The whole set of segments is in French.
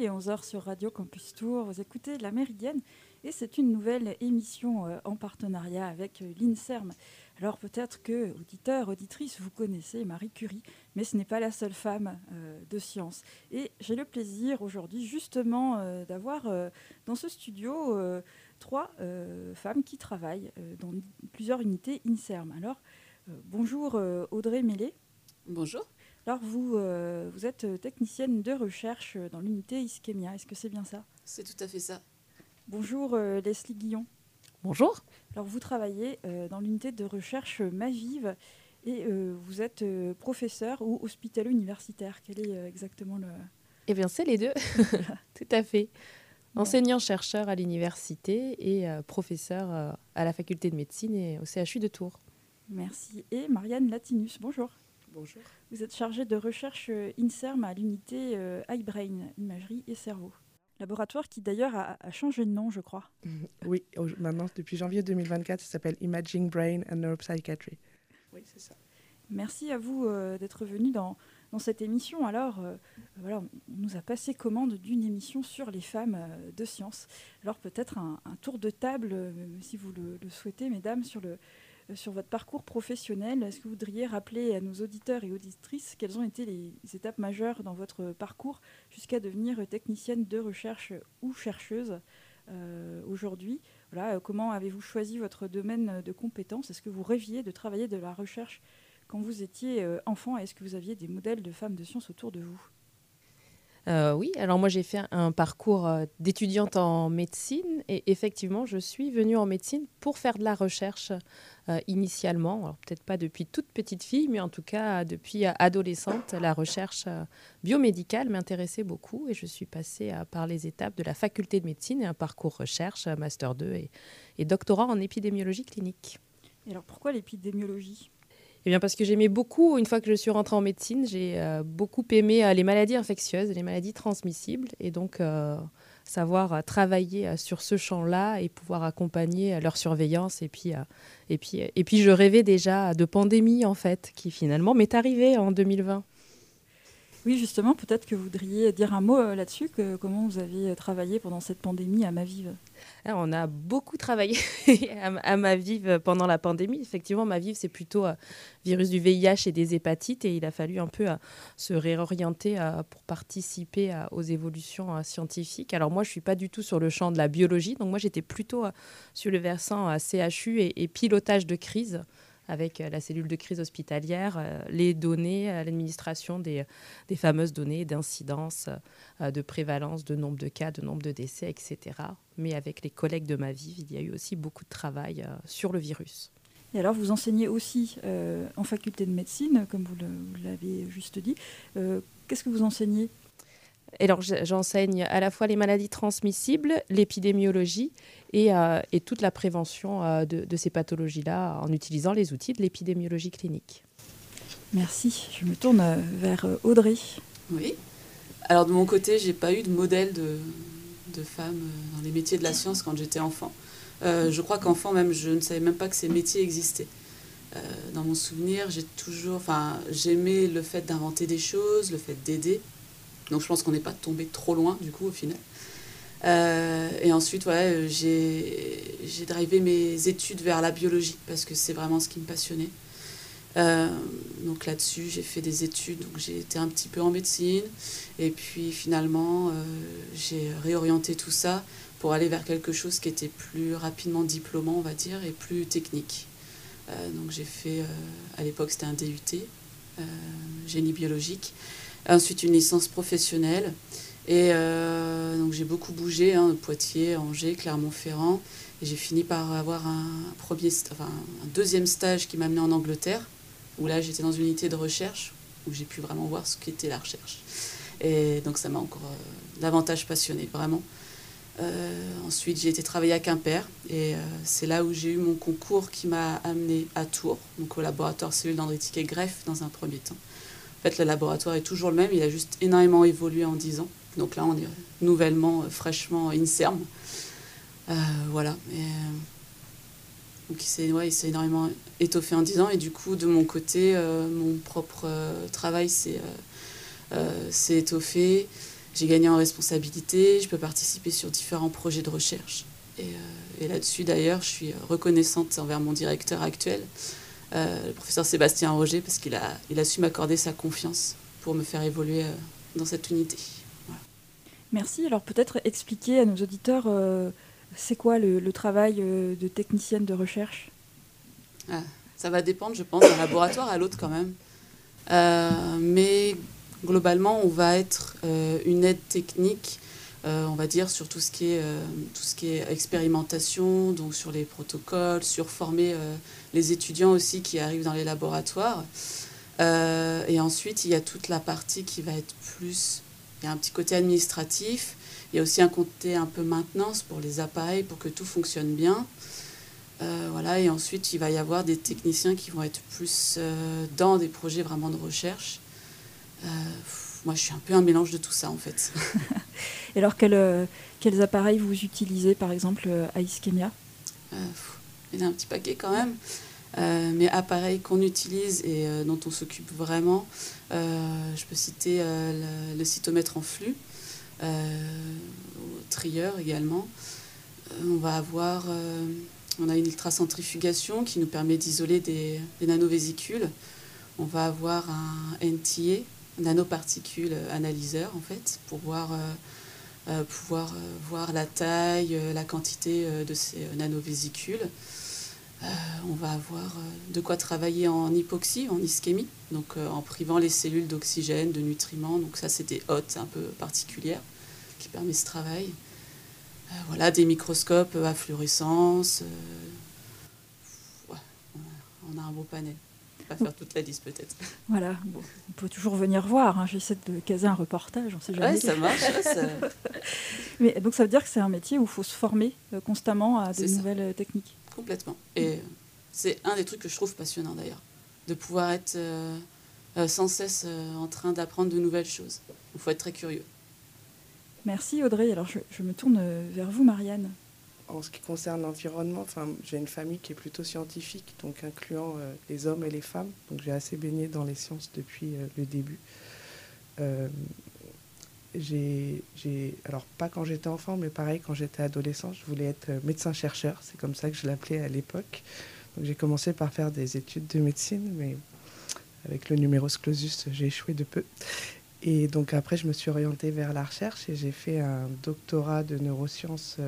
Il est 11h sur Radio Campus Tour. Vous écoutez La Méridienne et c'est une nouvelle émission euh, en partenariat avec euh, l'INSERM. Alors peut-être que, auditeurs, auditrices, vous connaissez Marie Curie, mais ce n'est pas la seule femme euh, de science. Et j'ai le plaisir aujourd'hui justement d'avoir dans ce studio trois femmes qui travaillent dans plusieurs unités INSERM. Alors bonjour Audrey Mélé. Bonjour. Alors vous, vous êtes technicienne de recherche dans l'unité Ischemia, est-ce que c'est bien ça? C'est tout à fait ça. Bonjour euh, Leslie Guillon. Bonjour. Alors vous travaillez euh, dans l'unité de recherche Mavive et euh, vous êtes professeur ou hospitalo-universitaire. Quel est exactement le... Eh bien c'est les deux, tout à fait. Enseignant-chercheur à l'université et professeur à la faculté de médecine et au CHU de Tours. Merci. Et Marianne Latinus, bonjour. Bonjour. Vous êtes chargée de recherche INSERM à l'unité iBrain, imagerie et cerveau laboratoire qui d'ailleurs a, changé de nom, je crois. Oui, maintenant, depuis janvier 2024, ça s'appelle Imaging Brain and Neuropsychiatry. Oui, c'est ça. Merci à vous euh, d'être venu dans, dans, cette émission. Alors, euh, voilà, on nous a passé commande d'une émission sur les femmes euh, de science. Alors, peut-être un, tour de table, si vous le, le, souhaitez, mesdames, sur le, euh, sur votre parcours professionnel. Est-ce que vous voudriez rappeler à nos auditeurs et auditrices quelles ont été les étapes majeures dans votre parcours jusqu'à devenir technicienne de recherche ou chercheuse euh, aujourd'hui? Euh, Comment avez-vous choisi votre domaine de compétences? Est-ce que vous rêviez de travailler de la recherche quand vous étiez enfant? Est-ce que vous aviez des modèles de femmes de science autour de vous? Euh, oui, alors moi j'ai fait un parcours euh, d'étudiante en médecine et effectivement je suis venue en médecine pour faire de la recherche euh, initialement. Alors peut-être pas depuis toute petite fille, mais en tout cas depuis adolescente, la recherche biomédicale m'intéressait beaucoup et je suis passée par les étapes de la faculté de médecine et un parcours recherche, master 2 et, et doctorat en épidémiologie clinique. Et alors pourquoi l'épidémiologie? Eh bien parce que j'aimais beaucoup, une fois que je suis rentrée en médecine, j'ai euh, beaucoup aimé euh, les maladies infectieuses, les maladies transmissibles, et donc euh, savoir travailler sur ce champ-là et pouvoir accompagner leur surveillance. Et puis, et, puis, et puis je rêvais déjà de pandémie, en fait, qui finalement m'est arrivée en 2020. Oui, justement, peut-être que vous voudriez dire un mot là-dessus, que, comment vous avez travaillé pendant cette pandémie à Mavive on a beaucoup travaillé à, Mavive pendant la pandémie. Effectivement, Mavive, c'est plutôt euh, virus du VIH et des hépatites et il a fallu un peu euh, se réorienter euh, pour participer aux évolutions scientifiques. Alors moi, je suis pas du tout sur le champ de la biologie, donc moi j'étais plutôt sur le versant CHU et pilotage de crise avec euh, la cellule de crise hospitalière, euh, les données, euh, l'administration des, des, fameuses données d'incidence, de prévalence, de nombre de cas, de nombre de décès, etc. Mais avec les collègues de ma vie, il y a eu aussi beaucoup de travail sur le virus. Et alors, vous enseignez aussi en faculté de médecine, comme vous l'avez juste dit. Qu'est-ce que vous enseignez? Alors, j'enseigne à la fois les maladies transmissibles, l'épidémiologie et, euh, toute la prévention euh, de, ces pathologies-là en utilisant les outils de l'épidémiologie clinique. Merci. Je me tourne euh, vers Audrey. Oui. Alors, de mon côté, j'ai pas eu de modèle de, de femme dans les métiers de la science quand j'étais enfant. je crois qu'enfant, même, je ne savais même pas que ces métiers existaient. dans mon souvenir, j'ai toujours, enfin, j'aimais le fait d'inventer des choses, le fait d'aider. Donc je pense qu'on n'est pas tombé trop loin du coup au final. Euh, et ensuite, ouais, j'ai drivé mes études vers la biologie parce que c'est vraiment ce qui me passionnait. Euh, donc là-dessus, j'ai fait des études, donc j'ai été un petit peu en médecine, et puis finalement, euh, j'ai réorienté tout ça pour aller vers quelque chose qui était plus rapidement diplômant, on va dire, et plus technique. donc j'ai fait, à l'époque, c'était un DUT, génie biologique, ensuite une licence professionnelle. Et euh, donc j'ai beaucoup bougé, hein, Poitiers, Angers, Clermont-Ferrand. Et j'ai fini par avoir un, premier, enfin, un deuxième stage qui m'a amené en Angleterre, où là j'étais dans une unité de recherche, où j'ai pu vraiment voir ce qu'était la recherche. Et donc ça m'a encore euh, davantage passionné, vraiment. Euh, ensuite, j'ai été travailler à Quimper et c'est là où j'ai eu mon concours qui m'a amené à Tours, donc au laboratoire cellule dendritique et greffe dans un premier temps. En fait, le laboratoire est toujours le même, il a juste énormément évolué en 10 ans. Donc là, on est nouvellement, euh, fraîchement INSERM. Euh, voilà. Et, euh, donc il s'est énormément étoffé en 10 ans. Et du coup, de mon côté, mon propre travail s'est étoffé. j'ai gagné en responsabilité, je peux participer sur différents projets de recherche. Et là-dessus, d'ailleurs, je suis reconnaissante envers mon directeur actuel, le professeur Sébastien Roger, parce qu'il a, il a su m'accorder sa confiance pour me faire évoluer dans cette unité. Merci. Alors peut-être expliquer à nos auditeurs, c'est quoi le, travail de technicienne de recherche? Ah, Ça va dépendre, je pense, d'un laboratoire à l'autre quand même. mais globalement, on va être une aide technique euh, on va dire, sur tout ce, qui est, euh, tout ce qui est expérimentation, donc sur les protocoles, sur former euh, les étudiants aussi qui arrivent dans les laboratoires. et ensuite, il y a toute la partie qui va être plus... Il y a un petit côté administratif, il y a aussi un côté un peu maintenance pour les appareils, pour que tout fonctionne bien. voilà, et ensuite, il va y avoir des techniciens qui vont être plus dans des projets vraiment de recherche moi, je suis un peu un mélange de tout ça, en fait. Et alors, euh, quels appareils vous utilisez, par exemple, euh, à Ischemia? Euh, Il y en a un petit paquet quand même. mais appareils qu'on utilise et dont on s'occupe vraiment, je peux citer le, cytomètre en flux, trieur également. on va avoir, on a une ultracentrifugation qui nous permet d'isoler des, des nanovésicules. On va avoir un NTA, nanoparticules analyseur en fait pour voir, euh, euh, pouvoir euh, voir la taille, la quantité de ces nanovésicules. on va avoir de quoi travailler en hypoxie, en ischémie, donc en privant les cellules d'oxygène, de nutriments. Donc ça, c'est des hôtes un peu particulières qui permettent ce travail. voilà, des microscopes à fluorescence. on a un beau panel faire toute la liste peut-être. Voilà, on peut toujours venir voir. Hein. J'essaie de caser un reportage, on sait jamais. ça marche. Mais donc ça veut dire que c'est un métier où il faut se former euh, constamment à de nouvelles euh, techniques. Complètement. Et c'est un des trucs que je trouve passionnant d'ailleurs, de pouvoir être euh, sans cesse en train d'apprendre de nouvelles choses. Il faut être très curieux. Merci Audrey. Alors je me tourne vers vous, Marianne en ce qui concerne l'environnement, j'ai une famille qui est plutôt scientifique, donc incluant euh, les hommes et les femmes. Donc j'ai assez baigné dans les sciences depuis euh, le début. Euh, j'ai, alors pas quand j'étais enfant, mais pareil quand j'étais adolescent, je voulais être médecin-chercheur. C'est comme ça que je l'appelais à l'époque. Donc j'ai commencé par faire des études de médecine, mais avec le numerus clausus, j'ai échoué de peu. Et donc après, je me suis orientée vers la recherche et j'ai fait un doctorat de neurosciences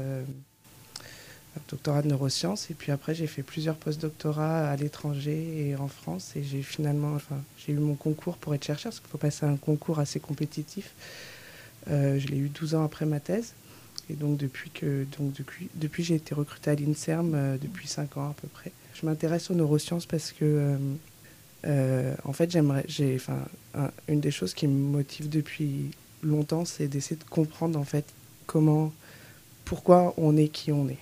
doctorat de neurosciences. Et puis après, j'ai fait plusieurs post-doctorats à l'étranger et en France. Et j'ai finalement, j'ai eu mon concours pour être chercheur, parce qu'il faut passer un concours assez compétitif. Euh, je l'ai eu 12 ans après ma thèse. Et donc depuis que donc depuis, depuis j'ai été recrutée à l'INSERM euh, depuis 5 ans à peu près. Je m'intéresse aux neurosciences parce que euh, en fait j'aimerais j'ai enfin une des choses qui me motive depuis longtemps c'est d'essayer de comprendre en fait comment pourquoi on est qui on est.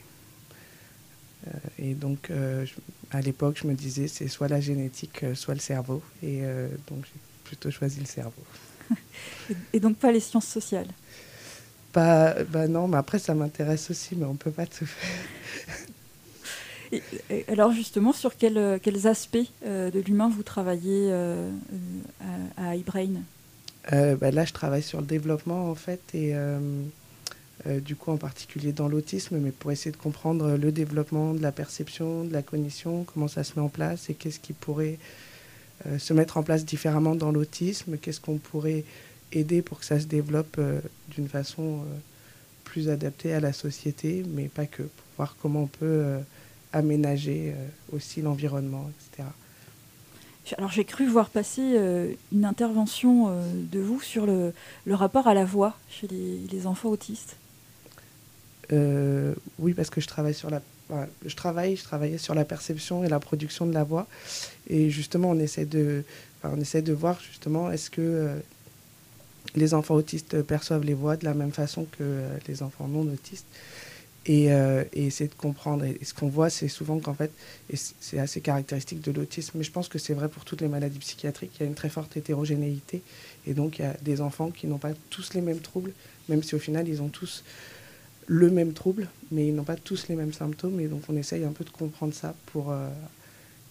Euh, et donc, euh, à l'époque, je me disais, c'est soit la génétique, euh, soit le cerveau. Et donc, j'ai plutôt choisi le cerveau. et donc, pas les sciences sociales? Pas, bah non, mais après, ça m'intéresse aussi, mais on ne peut pas tout faire. Et, alors justement, sur quels aspects de l'humain vous travaillez à, à iBrain bah Là, je travaille sur le développement en fait et du coup en particulier dans l'autisme, mais pour essayer de comprendre le développement de la perception, de la cognition, comment ça se met en place et qu'est-ce qui pourrait euh, se mettre en place différemment dans l'autisme, qu'est-ce qu'on pourrait aider pour que ça se développe euh, d'une façon plus adaptée à la société, mais pas que, pour voir comment on peut aménager aussi l'environnement, etc. Alors j'ai cru voir passer une intervention de vous sur le, rapport à la voix chez les enfants autistes. Euh, oui, parce que je travaille sur la, je travaille, je travaillais sur la perception et la production de la voix, et justement, on essaie de, on essaie de voir justement est-ce que euh, les enfants autistes perçoivent les voix de la même façon que euh, les enfants non autistes. Et, et, essayer de comprendre. Et, ce qu'on voit, c'est souvent qu'en fait, et c'est assez caractéristique de l'autisme, mais je pense que c'est vrai pour toutes les maladies psychiatriques, il y a une très forte hétérogénéité. Et donc, il y a des enfants qui n'ont pas tous les mêmes troubles, même si au final, ils ont tous le même trouble, mais ils n'ont pas tous les mêmes symptômes. Et donc, on essaye un peu de comprendre ça pour euh,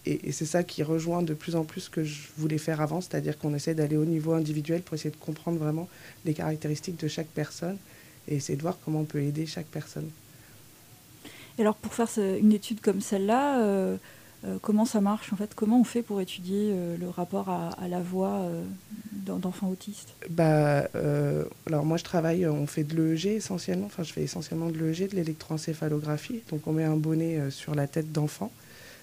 et, c'est ça qui rejoint de plus en plus ce que je voulais faire avant, c'est-à-dire qu'on essaie d'aller au niveau individuel pour essayer de comprendre vraiment les caractéristiques de chaque personne et essayer de voir comment on peut aider chaque personne. Et alors pour faire une étude comme celle-là, euh, comment ça marche en fait? Comment on fait pour étudier euh, le rapport à, la voix d'enfants autistes? Bah, Alors moi je travaille, on fait de l'EEG essentiellement, enfin je fais essentiellement de l'EEG, de l'électroencéphalographie. Donc on met un bonnet sur la tête d'enfant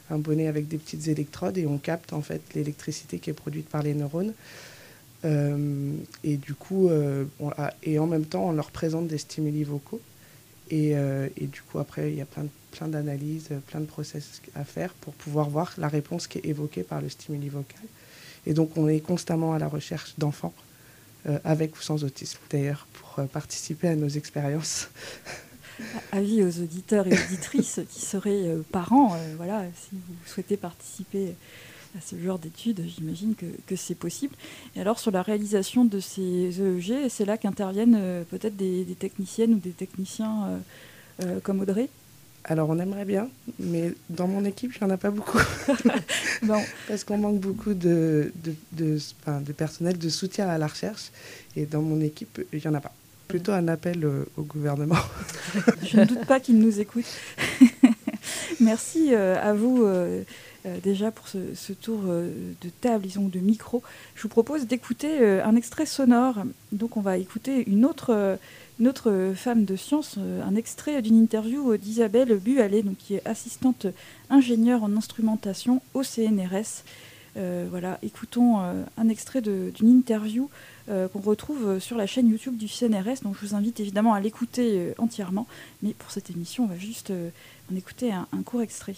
un bonnet avec des petites électrodes et on capte en fait l'électricité qui est produite par les neurones. Euh, et du coup, euh, et en même temps, on leur présente des stimuli vocaux. Et, euh, et du coup, après, il y a plein, plein d'analyses, plein de process à faire pour pouvoir voir la réponse qui est évoquée par le stimuli vocal. Et donc, on est constamment à la recherche d'enfants, avec ou sans autisme d'ailleurs, pour participer à nos expériences. avis aux auditeurs et auditrices qui seraient euh, parents. Euh, voilà, si vous souhaitez participer à ce genre d'études, j'imagine que, c'est possible. Et alors sur la réalisation de ces EEG, c'est là qu'interviennent euh, peut-être des, techniciennes ou des techniciens comme Audrey? Alors on aimerait bien, mais dans mon équipe, il n'y en a pas beaucoup. Parce qu'on manque beaucoup de, de, de, personnel de soutien à la recherche. Et dans mon équipe, il n'y en a pas. Plutôt un appel euh, au gouvernement. Je ne doute pas qu'il nous écoute. Merci euh, à vous euh, déjà pour ce, tour de table, disons, de micro. Je vous propose d'écouter un extrait sonore. Donc on va écouter une autre, une autre femme de science, un extrait d'une interview d'Isabelle Bualet, donc, qui est assistante ingénieure en instrumentation au CNRS. voilà, écoutons un extrait d'une interview euh, qu'on retrouve sur la chaîne YouTube du CNRS. Donc je vous invite évidemment à l'écouter euh, entièrement. Mais pour cette émission, on va juste euh, en écouter un court extrait.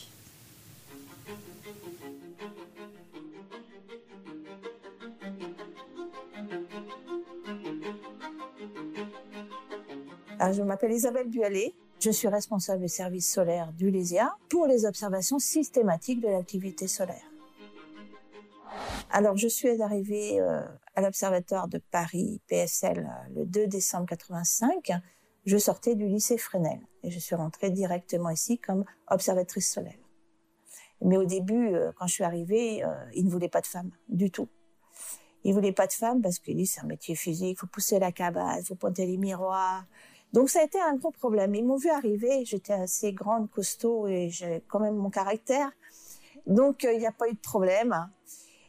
Alors, je m'appelle Isabelle Bualet. Je suis responsable du service solaire du LESIA pour les observations systématiques de l'activité solaire. Alors, je suis arrivée euh, à l'Observatoire de Paris, PSL, euh, le 2 décembre 85. Je sortais du lycée Fresnel et je suis rentrée directement ici comme observatrice solaire. Mais au début, euh, quand je suis arrivée, ils ne voulaient pas de femmes du tout. Ils voulaient pas de femmes parce qu'ils disent c'est un métier physique, il faut pousser la cabane, faut pointer les miroirs. Donc ça a été un gros problème. Ils m'ont vu arriver, j'étais assez grande, costaud et j'ai quand même mon caractère. Donc il n'y a pas eu de problème.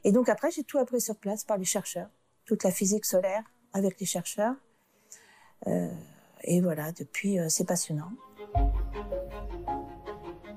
Et donc après, j'ai tout appris sur place par les chercheurs, toute la physique solaire avec les chercheurs. Euh, et voilà, depuis, euh, c'est passionnant.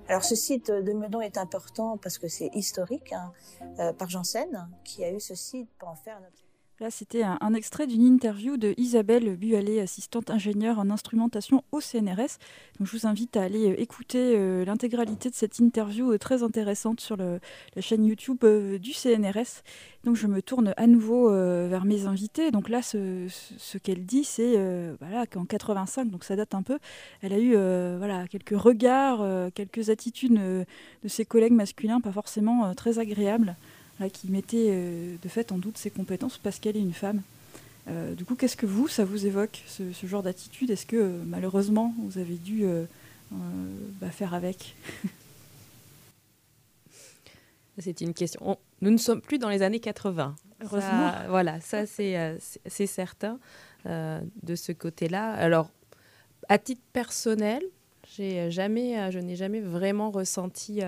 Alors ce site de Meudon est important parce que c'est historique, hein, euh, par Janssen, qui a eu ce site pour en faire notre... Là, c'était un, extrait d'une interview de Isabelle Bualet, assistante ingénieure en instrumentation au CNRS. Donc, je vous invite à aller euh, écouter euh, l'intégralité de cette interview euh, très intéressante sur la chaîne YouTube du CNRS. Donc, je me tourne à nouveau vers mes invités. Donc là, ce, qu'elle dit, c'est voilà, qu'en 85, donc ça date un peu, elle a eu voilà, quelques regards, quelques attitudes de ses collègues masculins pas forcément très agréables qui mettait euh, de fait en doute ses compétences parce qu'elle est une femme. Euh, du coup, qu'est-ce que vous, ça vous évoque, ce, genre d'attitude? Est-ce que euh, malheureusement, vous avez dû bah, faire avec? C'est une question. nous ne sommes plus dans les années 80. Heureusement. voilà, ça c'est certain de ce côté-là. Alors, à titre personnel, jamais, je n'ai jamais vraiment ressenti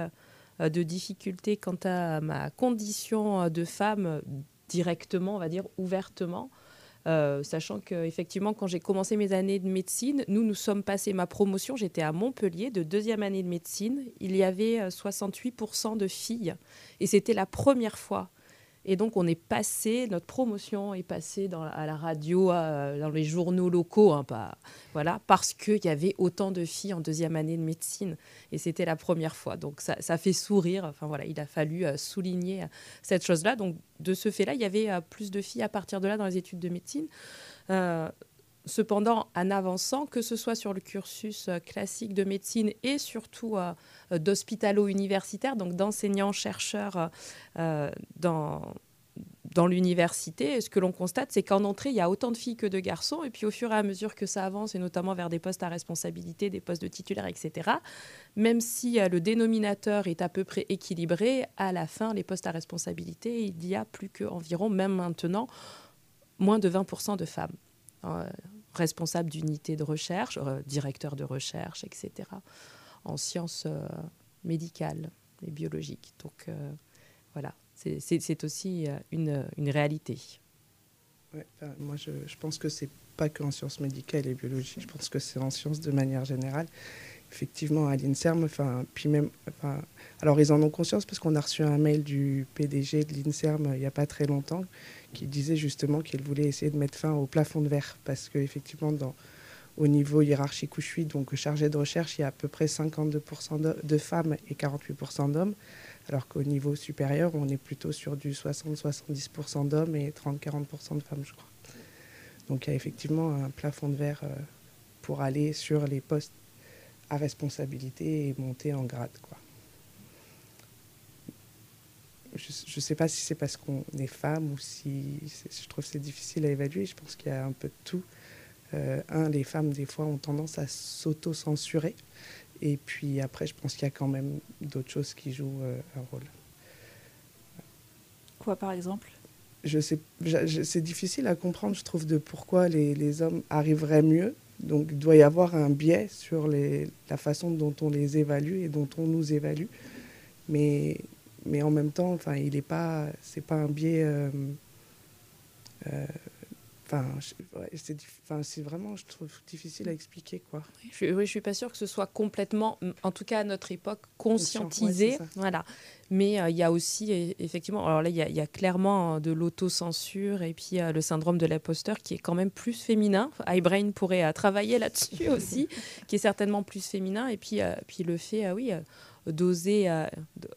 de difficultés quant à ma condition euh, de femme euh, directement, on va dire ouvertement. sachant qu'effectivement, quand j'ai commencé mes années de médecine, nous nous sommes passés ma promotion, j'étais à Montpellier de deuxième année de médecine, il y avait 68% de filles, et c'était la première fois et donc, on est passé, notre promotion est passée à la radio, dans les journaux locaux, hein, voilà, parce qu'il y avait autant de filles en deuxième année de médecine. Et c'était la première fois. Donc, ça, fait sourire. Voilà, il a fallu euh, souligner euh, cette chose-là. Donc, de ce fait-là, il y avait euh, plus de filles à partir de là dans les études de médecine. Cependant, en avançant, que ce soit sur le cursus classique de médecine et surtout d'hospitalo-universitaire, donc d'enseignants-chercheurs dans, dans l'université, ce que l'on constate, c'est qu'en entrée, il y a autant de filles que de garçons. Et puis au fur et à mesure que ça avance, et notamment vers des postes à responsabilité, des postes de titulaires, etc., même si euh, le dénominateur est à peu près équilibré, à la fin, les postes à responsabilité, il y a plus qu'environ, même maintenant, moins de 20% de femmes. Euh, responsables d'unités de recherche, euh, directeurs de recherche, etc., en sciences médicales et biologiques. Donc voilà, c'est aussi euh, une, réalité. moi, je, je, pense que c'est pas qu'en sciences médicales et biologiques, je pense que c'est en sciences de manière générale. Effectivement, à l'INSERM, puis même, alors ils en ont conscience parce qu'on a reçu un mail du PDG de l'INSERM il n'y a pas très longtemps qui disait justement qu'il voulait essayer de mettre fin au plafond de verre parce qu'effectivement, au niveau hiérarchique où je suis, donc chargé de recherche, il y a à peu près 52% de femmes et 48% d'hommes alors qu'au niveau supérieur, on est plutôt sur du 60-70% d'hommes et 30-40% de femmes, je crois. Donc il y a effectivement un plafond de verre euh, pour aller sur les postes à responsabilité et monter en grade. Quoi. Je ne sais pas si c'est parce qu'on est femme ou si je trouve c'est difficile à évaluer. Je pense qu'il y a un peu de tout. Euh, un, les femmes, des fois, ont tendance à s'auto-censurer. Et puis après, je pense qu'il y a quand même d'autres choses qui jouent euh, un rôle. Quoi, par exemple? Je sais, c'est difficile à comprendre, je trouve, de pourquoi les, les, hommes arriveraient mieux. Donc, il doit y avoir un biais sur les, la façon dont on les évalue et dont on nous évalue. Mais, mais en même temps, enfin, il n'est pas, c'est pas un biais euh, euh, Enfin, c'est vraiment, je trouve, difficile à expliquer. Quoi. Je, oui, je suis pas sûre que ce soit complètement, en tout cas à notre époque, conscientisé. voilà. Mais euh, il y a aussi, effectivement, alors là, il y, a clairement euh, de l'autocensure et puis euh, le syndrome de l'imposteur qui est quand même plus féminin. iBrain pourrait travailler là-dessus aussi, qui est certainement plus féminin. Et puis, puis le fait, oui, d'oser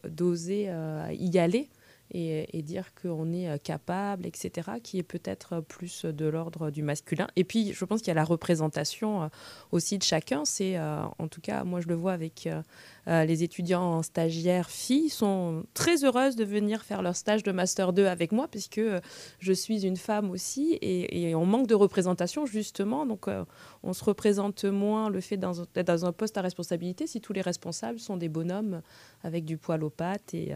d'oser y aller et, dire qu'on est euh, capable, etc., qui est peut-être plus de l'ordre du masculin. Et puis, je pense qu'il y a la représentation euh, aussi de chacun. C'est, euh, en tout cas, moi, je le vois avec les étudiants stagiaires filles, sont très heureuses de venir faire leur stage de Master 2 avec moi, puisque je suis une femme aussi, et, on manque de représentation, justement. Donc, on se représente moins le fait d'être dans un poste à responsabilité si tous les responsables sont des bonhommes avec du poil aux pattes et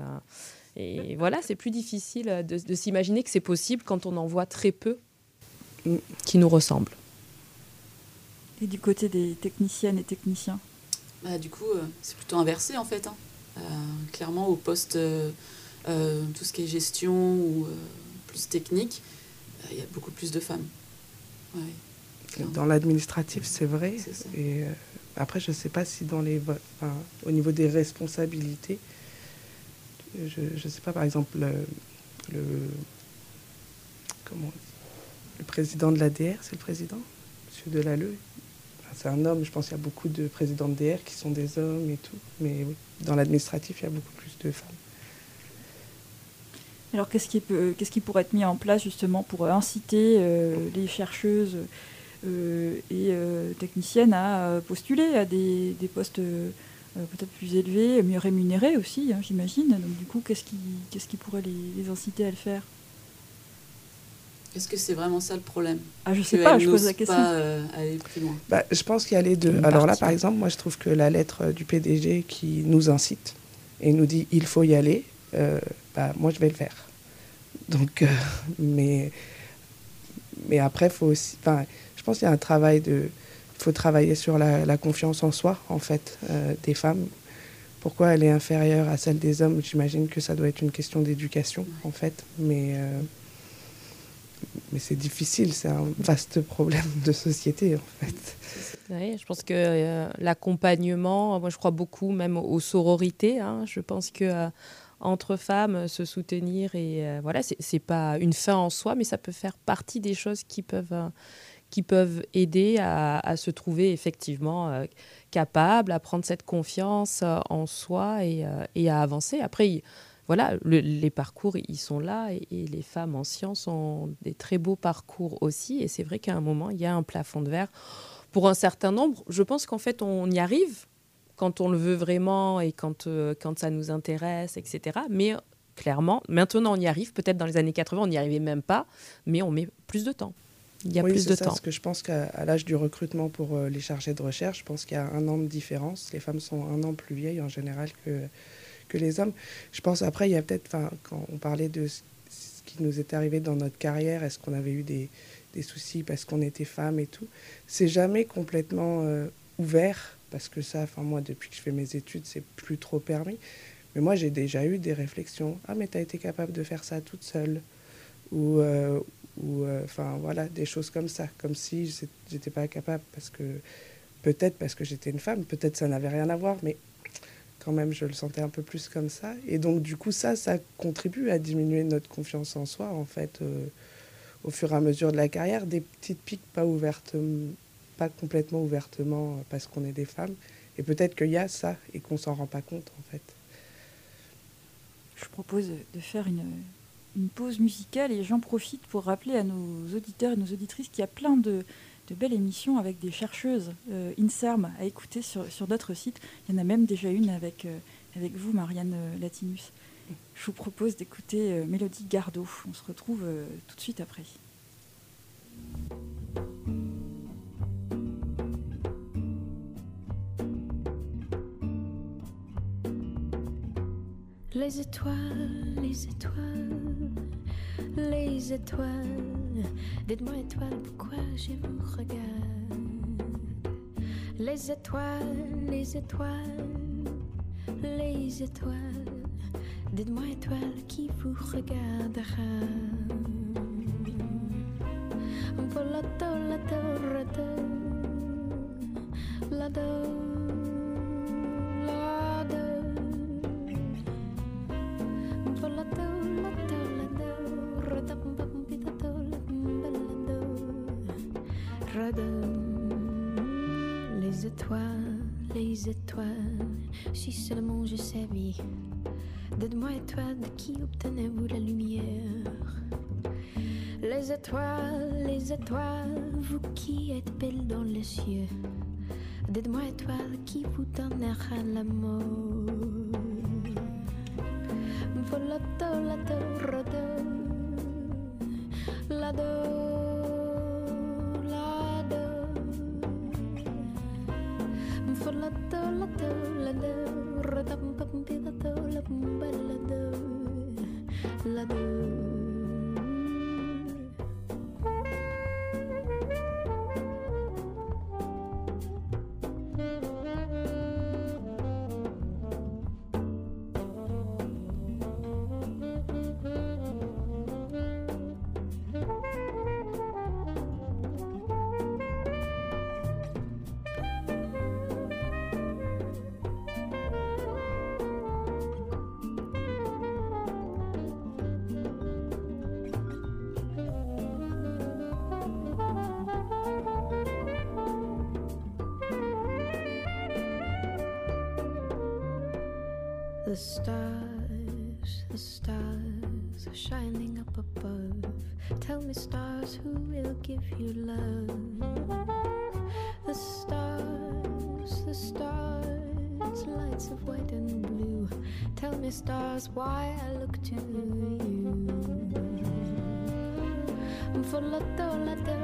et voilà, c'est plus difficile de, s'imaginer que c'est possible quand on en voit très peu qui nous ressemblent. Et du côté des techniciennes et techniciens bah, Du coup, euh, c'est plutôt inversé en fait. Hein. Euh, clairement, au poste, euh, tout ce qui est gestion ou plus technique, il y a beaucoup plus de femmes. dans l'administratif, c'est vrai. Et après, je ne sais pas si dans les, au niveau des responsabilités, je ne sais pas, par exemple, le, président de l'ADR, c'est le président, M. Delalleux? c'est un homme, je pense qu'il y a beaucoup de présidents de DR qui sont des hommes et tout. Mais oui, dans l'administratif, il y a beaucoup plus de femmes. Alors, qu'est-ce qui, peut, qu'est-ce qui pourrait être mis en place justement pour inciter euh, les chercheuses euh, et euh, techniciennes à postuler à des, postes peut-être plus élevés, mieux rémunérés aussi, hein, j'imagine. Donc du coup, qu'est-ce qui, qu'est-ce qui pourrait les, inciter à le faire? Est-ce que c'est vraiment ça le problème? Ah, je sais pas, je pose la question. Pas, euh, aller plus loin. Bah, je pense qu'il y a les deux. Alors là, par exemple, moi, je trouve que la lettre du PDG qui nous incite et nous dit il faut y aller, euh, bah, moi, je vais le faire. Donc, mais, mais après, faut aussi. Je pense qu'il y a un travail de faut travailler sur la, confiance en soi, en fait, euh, des femmes. Pourquoi elle est inférieure à celle des hommes? J'imagine que ça doit être une question d'éducation, en fait. Mais, euh, mais c'est difficile, c'est un vaste problème de société, en fait. Oui, je pense que euh, l'accompagnement, moi je crois beaucoup même aux sororités. Hein. Je pense que entre femmes, se soutenir et voilà, c'est pas une fin en soi, mais ça peut faire partie des choses qui peuvent qui peuvent aider à, se trouver effectivement euh, capable, à prendre cette confiance euh, en soi et, euh, et à avancer. Après, voilà, les parcours, ils sont là et, les femmes en sciences ont des très beaux parcours aussi. Et c'est vrai qu'à un moment, il y a un plafond de verre pour un certain nombre. Je pense qu'en fait, on y arrive quand on le veut vraiment et quand, quand ça nous intéresse, etc. Mais clairement. Maintenant, on y arrive. Peut-être dans les années 80, on n'y arrivait même pas, mais on met plus de temps. Il y a oui, plus de ça, temps. Parce que je pense qu'à l'âge du recrutement pour euh, les chargés de recherche, je pense qu'il y a un an de différence. Les femmes sont un an plus vieilles en général que, que les hommes. Je pense après, il y a peut-être, quand on parlait de ce qui nous est arrivé dans notre carrière, est-ce qu'on avait eu des, des soucis parce qu'on était femme et tout, c'est jamais complètement euh, ouvert parce que ça, enfin moi, depuis que je fais mes études, c'est plus trop permis. Mais moi, j'ai déjà eu des réflexions. Ah, mais tu as été capable de faire ça toute seule. Ou, euh, ou euh, enfin, voilà, des choses comme ça. Comme si j'étais pas capable parce que, peut-être parce que j'étais une femme, peut-être ça n'avait rien à voir, mais quand même, je le sentais un peu plus comme ça. Et donc, du coup, ça, ça contribue à diminuer notre confiance en soi, en fait, euh, au fur et à mesure de la carrière. Des petites piques pas ouvertes, pas complètement ouvertement parce qu'on est des femmes. Et peut-être qu'il y a ça et qu'on s'en rend pas compte, en fait je propose de faire une, une pause musicale et j'en profite pour rappeler à nos auditeurs et nos auditrices qu'il y a plein de, belles émissions avec des chercheuses euh, INSERM à écouter sur, sur notre site. Il y en a même déjà une avec, euh, avec vous, Marianne Latinus. Je vous propose d'écouter euh, Mélodie Gardot. On se retrouve tout de suite après. Les étoiles, les étoiles, les étoiles. Dites-moi étoiles, pourquoi je vous regarde Les étoiles, les étoiles, les étoiles. Dites-moi étoiles qui vous regardera? Volato, lato, rato, lado. Les si seulement je savais. Dites-moi étoiles, de qui obtenez-vous la lumière Les étoiles, les étoiles, vous qui êtes belles dans les cieux. Dites-moi étoiles, qui vous donnera l'amour The stars, the stars are shining up above. Tell me, stars, who will give you love? The stars, the stars, lights of white and blue. Tell me, stars, why I look to you. For la do,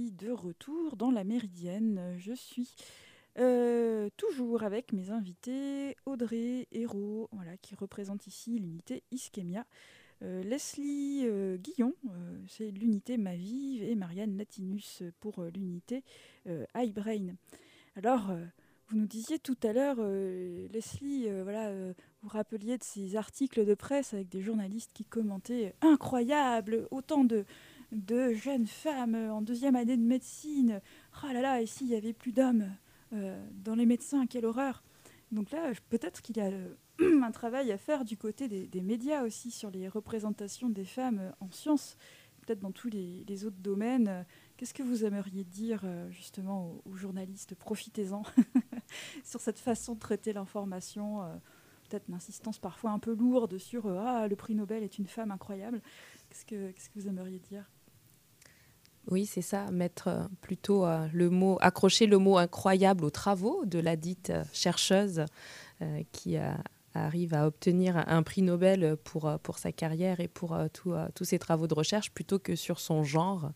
de retour dans la Méridienne. Je suis euh, toujours avec mes invités Audrey Hérault, voilà, qui représente ici l'unité Ischemia. Euh, Leslie euh, Guillon, c'est l'unité Mavive, et Marianne Latinus pour l'unité iBrain. Alors, Vous nous disiez tout à l'heure, Leslie, voilà, vous rappeliez de ces articles de presse avec des journalistes qui commentaient incroyable, autant de, de jeunes femmes en deuxième année de médecine. Ah là là, et s'il y avait plus d'hommes dans les médecins, quelle horreur. Donc là, peut-être qu'il y a un travail à faire du côté des, médias aussi sur les représentations des femmes en sciences, peut-être dans tous les, autres domaines. Qu'est-ce que vous aimeriez dire justement aux, journalistes? Profitez-en sur cette façon de traiter l'information, euh, peut-être une insistance parfois un peu lourde sur euh, Ah, le prix Nobel est une femme incroyable. Qu'est-ce que, qu'est-ce que vous aimeriez dire? Oui, c'est ça, mettre euh, plutôt euh, le mot, accrocher le mot incroyable aux travaux de la dite euh, chercheuse qui arrive à obtenir un prix Nobel pour, sa carrière et pour tous ses travaux de recherche plutôt que sur son genre.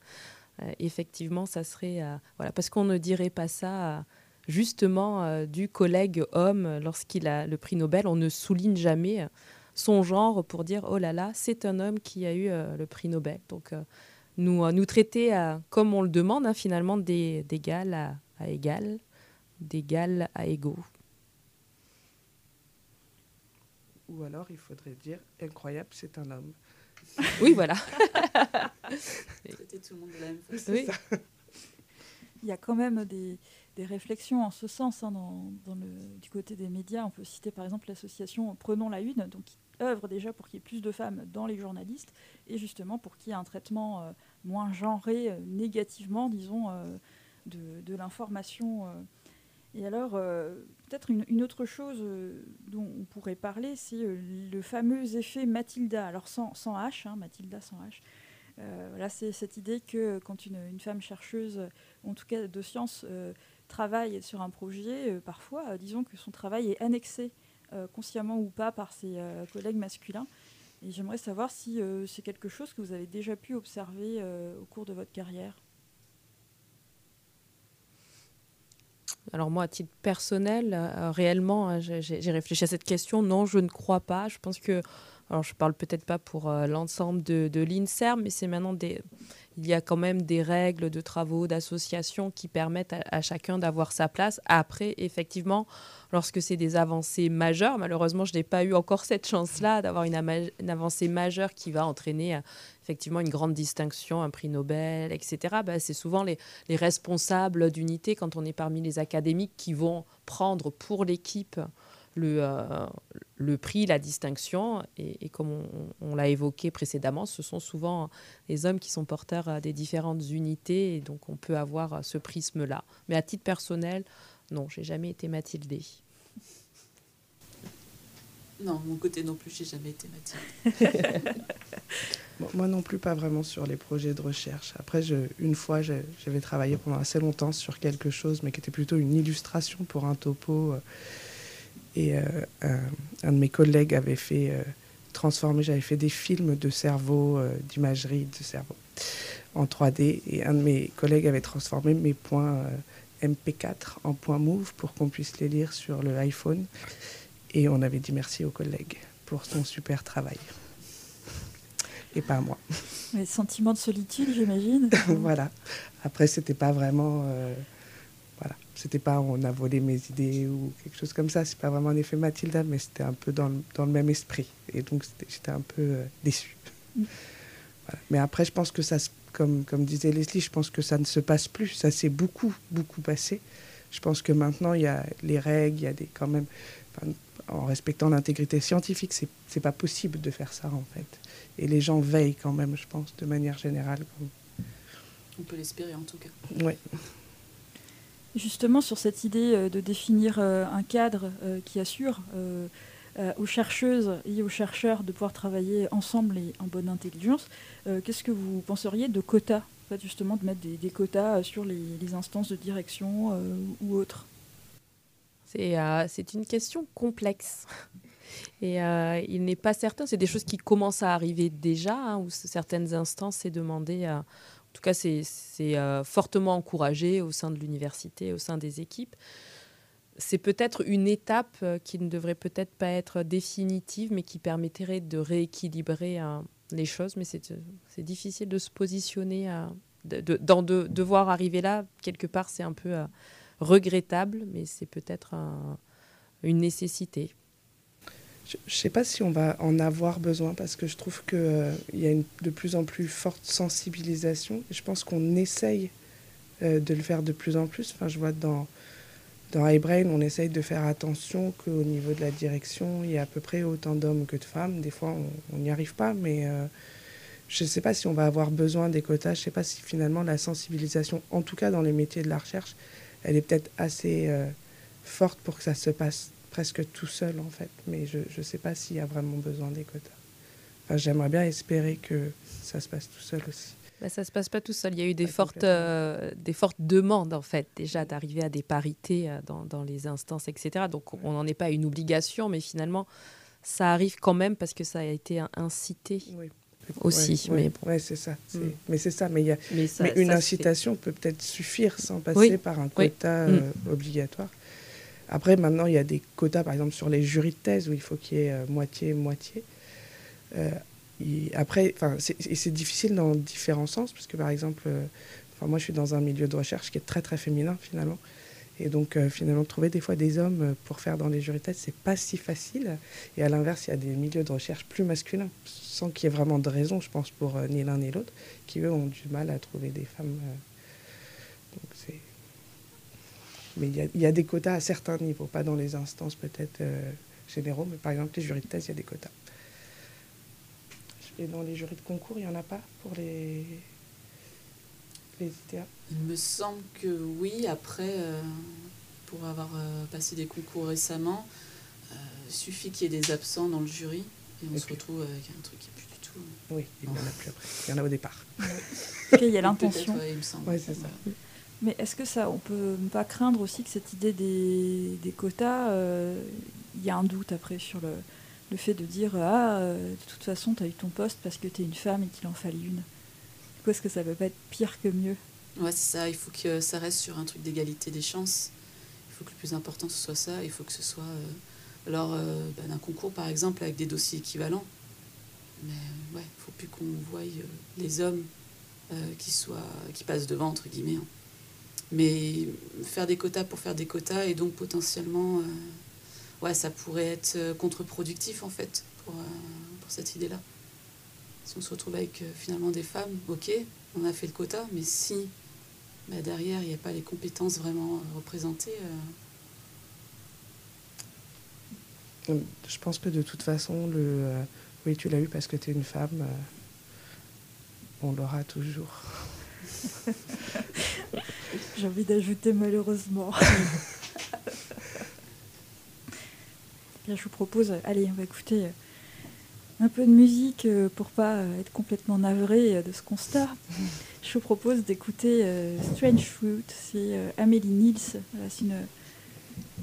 effectivement, ça serait. voilà, parce qu'on ne dirait pas ça justement du collègue homme lorsqu'il a le prix Nobel. On ne souligne jamais son genre pour dire oh là là, c'est un homme qui a eu le prix Nobel. Donc nous, euh, nous traiter à, comme on le demande hein, finalement d'égal à, à égal, d'égal à égaux. Ou alors il faudrait dire incroyable, c'est un homme. Oui, voilà. Traiter tout le monde de la même façon. Oui. Il y a quand même des, des réflexions en ce sens hein, dans, du côté des médias. On peut citer par exemple l'association Prenons la Une, donc, qui œuvre déjà pour qu'il y ait plus de femmes dans les journalistes et justement pour qu'il y ait un traitement euh, moins genré euh, négativement, disons, euh, de, l'information. Et alors, peut-être une, autre chose dont on pourrait parler, c'est le fameux effet Mathilda. Alors sans, sans H, hein, Mathilda sans H. Voilà, c'est cette idée que quand une, une femme chercheuse, en tout cas de sciences, euh, travaille sur un projet, euh, parfois, euh, disons que son travail est annexé, euh, consciemment ou pas, par ses collègues masculins. Et j'aimerais savoir si c'est quelque chose que vous avez déjà pu observer au cours de votre carrière. Alors moi, à titre personnel, réellement, euh, j'ai réfléchi à cette question. Non, je ne crois pas. Je pense que, alors je parle peut-être pas pour l'ensemble de, de l'INSERM, mais c'est maintenant des, il y a quand même des règles de travaux, d'associations qui permettent à, chacun d'avoir sa place. Après, effectivement, lorsque c'est des avancées majeures, malheureusement, je n'ai pas eu encore cette chance-là d'avoir une avancée majeure qui va entraîner euh, effectivement une grande distinction, un prix Nobel, etc. Bah, c'est souvent les, les responsables d'unité, quand on est parmi les académiques, qui vont prendre pour l'équipe le, euh, le prix, la distinction. Et, et comme on, on l'a évoqué précédemment, ce sont souvent les hommes qui sont porteurs euh, des différentes unités. Et donc, on peut avoir euh, ce prisme-là. Mais à titre personnel, non, j'ai jamais été Mathildée. Non, mon côté non plus, j'ai jamais été Mathilde. Bon, moi non plus, pas vraiment sur les projets de recherche. Après, je, une fois, j'avais travaillé pendant assez longtemps sur quelque chose, mais qui était plutôt une illustration pour un topo. euh, Et euh, un, un de mes collègues avait fait euh, transformer, j'avais fait des films de cerveau, euh, d'imagerie de cerveau en 3D. Et un de mes collègues avait transformé mes points euh, MP4 en points Move pour qu'on puisse les lire sur le iPhone. Et on avait dit merci au collègue pour son super travail. Et pas à moi. Les sentiments de solitude, j'imagine. voilà. Après, c'était pas vraiment. C'était pas on a volé mes idées ou quelque chose comme ça. C'est pas vraiment un effet Mathilda, mais c'était un peu dans le, dans le même esprit. Et donc, j'étais un peu euh, déçue. Mm. Voilà. Mais après, je pense que ça, comme, comme disait Leslie, je pense que ça ne se passe plus. Ça s'est beaucoup, beaucoup passé. Je pense que maintenant, il y a les règles, il y a des quand même. enfin, en respectant l'intégrité scientifique, c'est c'est pas possible de faire ça en fait. Et les gens veillent quand même, je pense, de manière générale. On peut l'espérer en tout cas. Ouais. Justement, sur cette idée euh, de définir euh, un cadre euh, qui assure aux chercheuses et aux chercheurs de pouvoir travailler ensemble et en bonne intelligence, qu'est-ce que vous penseriez de quotas En fait, Justement, de mettre des, quotas sur les, instances de direction ou autres? C'est une question complexe. Et il n'est pas certain, c'est des choses qui commencent à arriver déjà, hein, où certaines instances s'est demandé, euh, tout cas c'est euh, fortement encouragé au sein de l'université, au sein des équipes. C'est peut-être une étape euh, qui ne devrait peut-être pas être définitive, mais qui permettrait de rééquilibrer euh, les choses. Mais c'est difficile de se positionner, euh, de, de- devoir arriver là, quelque part c'est un peu... regrettable, mais c'est peut-être un- une nécessité. Je ne sais pas si on va en avoir besoin parce que je trouve qu'il y a une de plus en plus forte sensibilisation. Je pense qu'on essaye euh, de le faire de plus en plus. Enfin, je vois dans, dans iBrain, on essaye de faire attention qu'au niveau de la direction, il y a à peu près autant d'hommes que de femmes. Des fois, on on n'y arrive pas, mais euh, je ne sais pas si on va avoir besoin des quotas. Je ne sais pas si finalement la sensibilisation, en tout cas dans les métiers de la recherche, elle est peut-être assez euh, forte pour que ça se passe presque tout seul en fait. Mais je ne sais pas s'il y a vraiment besoin des quotas. Enfin, J'aimerais bien espérer que ça se passe tout seul aussi. Bah, ça se passe pas tout seul. Il y a eu des fortes, euh, des fortes demandes en fait déjà d'arriver à des parités euh, dans, dans les instances, etc. Donc on n'en est pas à une obligation, mais finalement ça arrive quand même parce que ça a été incité. Oui. Aussi, Ouais, mais ouais, bon. ouais, c'est ça. Mm. Mais c'est ça. Mais, il y a, Mais, ça- mais une ça incitation peut peut-être suffire sans passer Oui. par un Oui. quota Mm. euh, obligatoire. Après, maintenant, il y a des quotas, par exemple, sur les jurys de thèse où il faut qu'il y ait euh, moitié-moitié. Euh, et après, c'est difficile dans différents sens, parce que, par exemple, euh, moi, je suis dans un milieu de recherche qui est très, très féminin, finalement. Et donc, euh, finalement, trouver des fois des hommes euh, pour faire dans les jurys de thèse, c'est pas si facile. Et à l'inverse, il y a des milieux de recherche plus masculins, sans qu'il y ait vraiment de raison, je pense, pour euh, ni l'un ni l'autre, qui, eux, ont du mal à trouver des femmes. euh. Mais il y, a, il y a des quotas à certains niveaux, pas dans les instances peut-être euh, généraux, mais par exemple, les jurys de thèse, il y a des quotas. Et dans les jurys de concours, il n'y en a pas pour les, les ITA Il me semble que oui. Après, euh, pour avoir euh, passé des concours récemment, euh, il suffit qu'il y ait des absents dans le jury et on Et se puis- retrouve avec un truc qui n'est plus du tout. Oui, il n'y en a plus après. Il y en a au départ. Il y a l'intention. Ouais, il me semble. Ouais, c'est ça. Mais est-ce que ça, on peut pas craindre aussi que cette idée des, quotas, euh, il y a un doute après sur le, le fait de dire ah euh, de toute façon tu as eu ton poste parce que tu es une femme et qu'il en fallait une. Du coup, est-ce que ça peut pas être pire que mieux? Ouais, c'est ça. Il faut que ça reste sur un truc d'égalité des chances. Il faut que le plus important ce soit ça. Il faut que ce soit euh, lors euh, bah, d'un concours, par exemple, avec des dossiers équivalents. Mais euh, ouais, il faut plus qu'on voie euh, les hommes euh, qui soient qui passent devant entre guillemets. hein. Mais faire des quotas pour faire des quotas et donc potentiellement, euh, ouais, ça pourrait être euh, contre-productif en fait pour, euh, pour cette idée-là. Si on se retrouve avec euh, finalement des femmes, ok, on a fait le quota, mais si bah, derrière il n'y a pas les compétences vraiment euh, représentées, Je pense que de toute façon, le euh, oui, tu l'as eu parce que tu es une femme, euh, on l'aura toujours. J'ai envie d'ajouter malheureusement. Bien, je vous propose, allez, on va écouter euh, un peu de musique euh, pour pas euh, être complètement navré euh, de ce constat. Je vous propose d'écouter euh, Strange Fruit, c'est euh, Amélie Niels, Voilà, c'est une,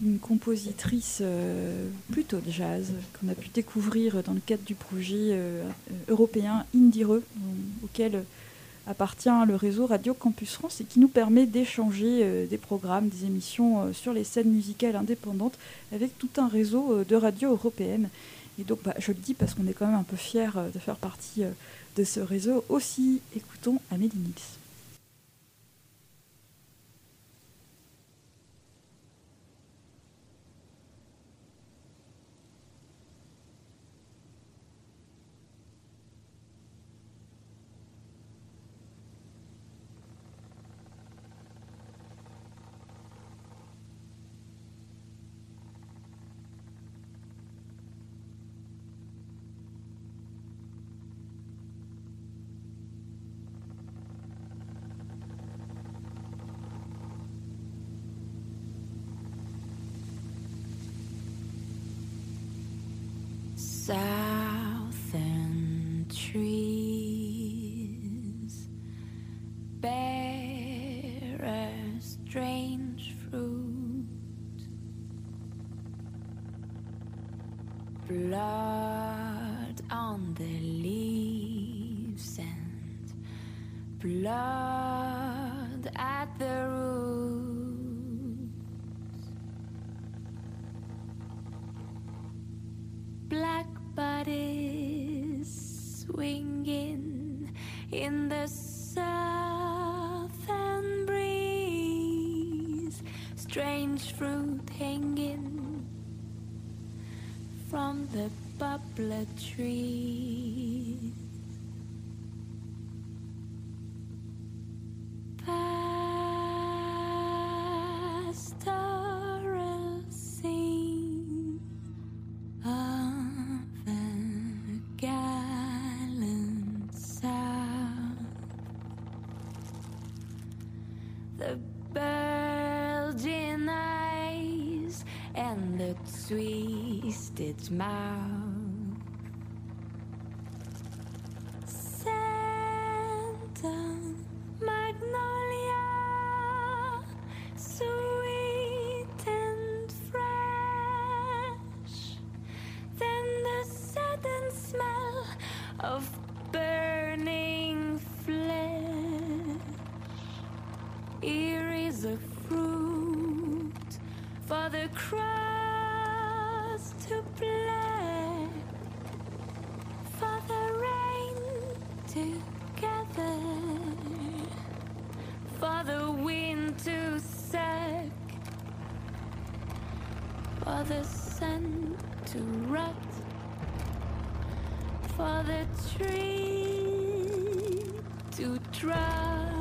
une compositrice euh, plutôt de jazz qu'on a pu découvrir dans le cadre du projet euh, euh, européen Indireux, auquel euh, appartient le réseau Radio Campus France et qui nous permet d'échanger euh, des programmes, des émissions euh, sur les scènes musicales indépendantes avec tout un réseau euh, de radios européennes. Et donc, bah, je le dis parce qu'on est quand même un peu fiers de faire partie de ce réseau. Aussi, écoutons Amélie Nils. At the roots. black bodies swinging in the southern breeze. strange fruit hanging from the poplar tree. For the tree to drop.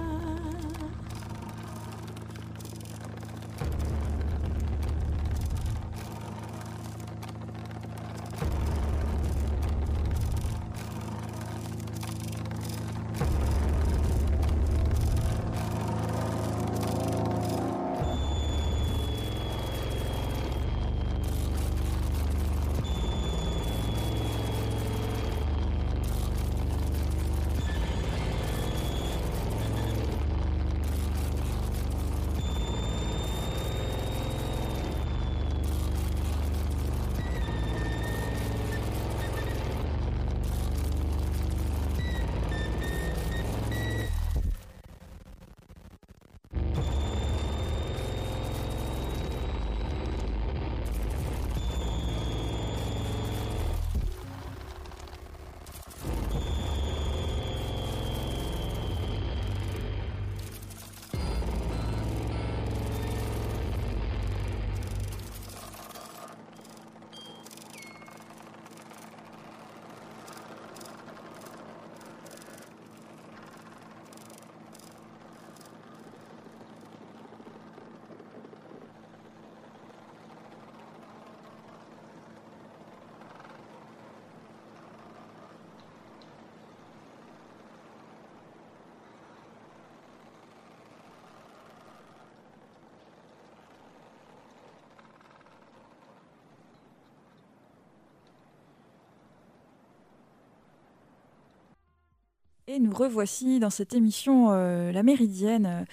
Et nous revoici dans cette émission euh, La Méridienne.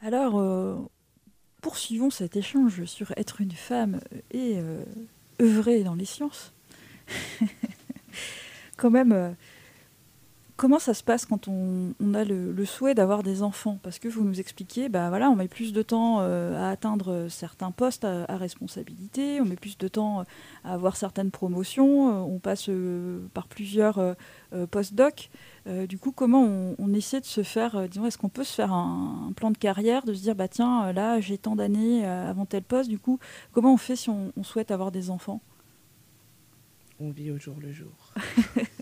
Alors, euh, poursuivons cet échange sur être une femme et euh, œuvrer dans les sciences. Quand même, comment ça se passe quand on, on a le, le souhait d'avoir des enfants? Parce que vous nous expliquiez, bah voilà, on met plus de temps euh, à atteindre certains postes à, à responsabilité, on met plus de temps à avoir certaines promotions, euh, on passe euh, par plusieurs euh, euh, post-doc. Euh, du coup, comment on, on essaie de se faire, euh, disons, est-ce qu'on peut se faire un, un plan de carrière, de se dire, bah tiens, euh, là, j'ai tant d'années euh, avant tel poste, du coup, comment on fait si on, on souhaite avoir des enfants? On vit au jour le jour.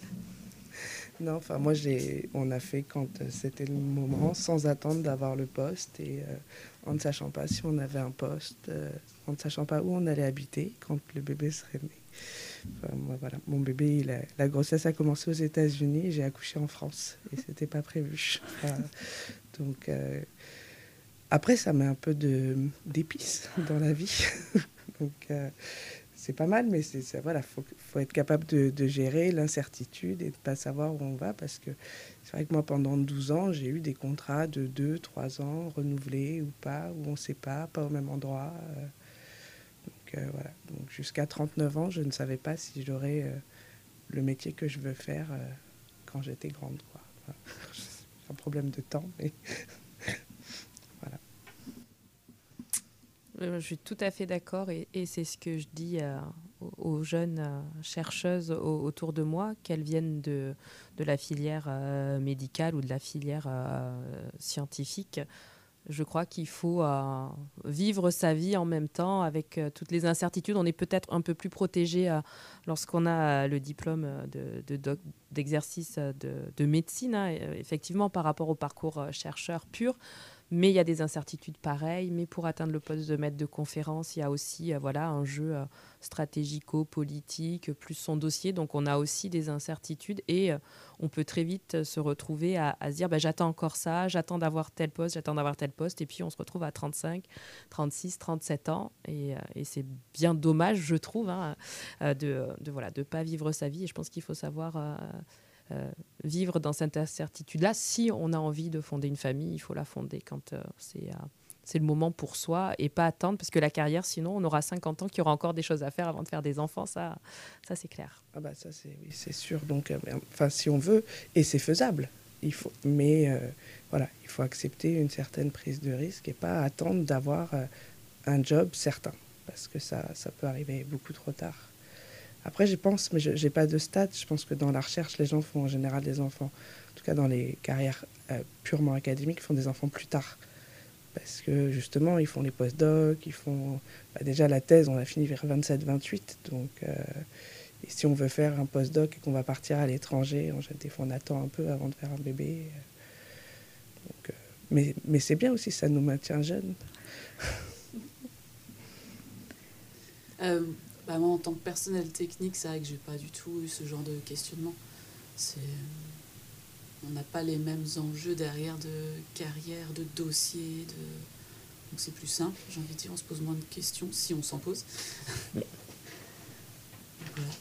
non, enfin moi j'ai, on a fait quand euh, c'était le moment, sans attendre d'avoir le poste et euh, en ne sachant pas si on avait un poste, euh, en ne sachant pas où on allait habiter quand le bébé serait né. Enfin, moi, voilà, mon bébé, la grossesse a commencé aux États-Unis, j'ai accouché en France et c'était pas prévu. Donc après, ça met un peu de d'épices dans la vie. c'est pas mal, mais c'est voilà, faut, être capable de, gérer l'incertitude et de pas savoir où on va parce que c'est vrai que moi pendant 12 ans, j'ai eu des contrats de 2, 3 ans renouvelés ou pas, où on sait pas, pas au même endroit. euh. donc euh, voilà, donc jusqu'à 39 ans, je ne savais pas si j'aurais euh, le métier que je veux faire quand j'étais grande. Quoi. C'est un problème de temps, mais Euh, Je suis tout à fait d'accord et, c'est ce que je dis euh, aux, jeunes euh, chercheuses au- autour de moi, qu'elles viennent de, de la filière euh, médicale ou de la filière euh, scientifique. je crois qu'il faut euh, vivre sa vie en même temps avec euh, toutes les incertitudes. On est peut-être un peu plus protégé euh, lorsqu'on a le diplôme d'exercice de, de, médecine, hein, effectivement, par rapport au parcours chercheur pur mais il y a des incertitudes pareilles. Mais pour atteindre le poste de maître de conférence, il y a aussi euh, voilà, un jeu euh, stratégico-politique, plus son dossier. Donc on a aussi des incertitudes et euh, on peut très vite se retrouver à, se dire bah, j'attends encore ça, j'attends d'avoir tel poste, j'attends d'avoir tel poste. Et puis on se retrouve à 35, 36, 37 ans. Et, c'est bien dommage, je trouve, hein, de ne voilà, de pas vivre sa vie. Et je pense qu'il faut savoir vivre dans cette incertitude-là. Si on a envie de fonder une famille, il faut la fonder quand euh, c'est euh, c'est le moment pour soi et pas attendre parce que la carrière, sinon, on aura 50 ans qu'il y aura encore des choses à faire avant de faire des enfants. Ça, ça c'est clair. Ah bah ça, c'est oui, sûr. Donc, enfin, si on veut, et c'est faisable, il faut, mais voilà, il faut accepter une certaine prise de risque et pas attendre d'avoir un job certain parce que ça, ça peut arriver beaucoup trop tard. Après, je pense, mais je n'ai pas de stats, je pense que dans la recherche, les gens font en général des enfants, en tout cas dans les carrières euh, purement académiques, font des enfants plus tard. Parce que justement, ils font les post-docs, ils font. Bah, déjà, la thèse, on a fini vers 27-28. Donc, euh, si on veut faire un post-doc et qu'on va partir à l'étranger, des fois, on attend un peu avant de faire un bébé. Euh, mais mais c'est bien aussi, ça nous maintient jeunes. Bah, moi, en tant que personnel technique, c'est vrai que j'ai pas du tout eu ce genre de questionnement. C'est... On n'a pas les mêmes enjeux derrière de carrière, de dossier, de... donc c'est plus simple, j'ai envie de dire, on se pose moins de questions si on s'en pose.